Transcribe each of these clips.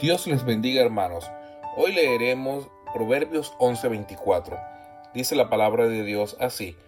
Dios les bendiga hermanos. Hoy leeremos Proverbios 11:24. Dice la palabra de Dios así.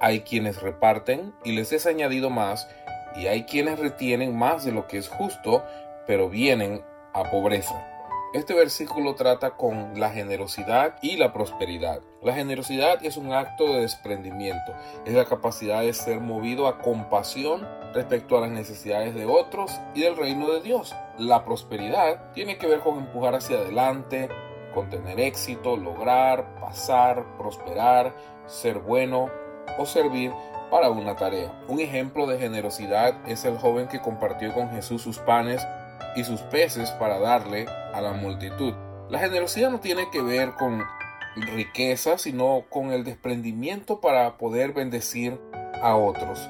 Hay quienes reparten y les es añadido más, y hay quienes retienen más de lo que es justo, pero vienen a pobreza. Este versículo trata con la generosidad y la prosperidad. La generosidad es un acto de desprendimiento, es la capacidad de ser movido a compasión respecto a las necesidades de otros y del reino de Dios. La prosperidad tiene que ver con empujar hacia adelante, con tener éxito, lograr, pasar, prosperar, ser bueno o servir para una tarea. Un ejemplo de generosidad es el joven que compartió con Jesús sus panes y sus peces para darle a la multitud. La generosidad no tiene que ver con riqueza, sino con el desprendimiento para poder bendecir a otros.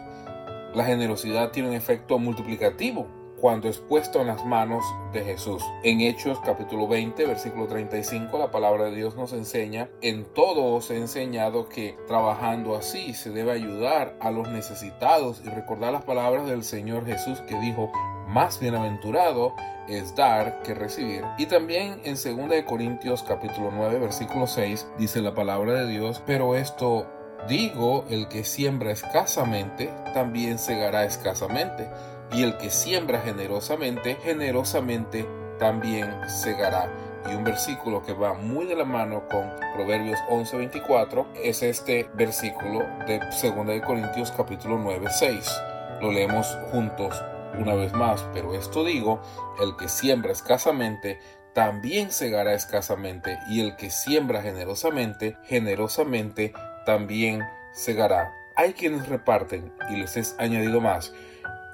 La generosidad tiene un efecto multiplicativo cuando es puesto en las manos de Jesús. En Hechos capítulo 20, versículo 35, la palabra de Dios nos enseña, en todo os he enseñado que trabajando así se debe ayudar a los necesitados y recordar las palabras del Señor Jesús que dijo, más bienaventurado es dar que recibir. Y también en 2 Corintios capítulo 9 versículo 6 dice la palabra de Dios, pero esto digo, el que siembra escasamente, también segará escasamente, y el que siembra generosamente, generosamente también segará. Y un versículo que va muy de la mano con Proverbios 11:24 es este versículo de 2 Corintios capítulo 9, 6. Lo leemos juntos una vez más, pero esto digo, el que siembra escasamente, también segará escasamente, y el que siembra generosamente, generosamente también segará. Hay quienes reparten y les es añadido más,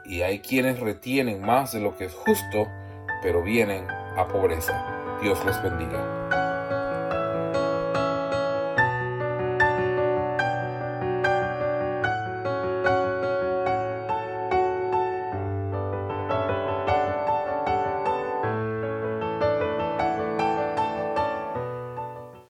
y hay quienes retienen más de lo que es justo, pero vienen a pobreza. Dios les bendiga.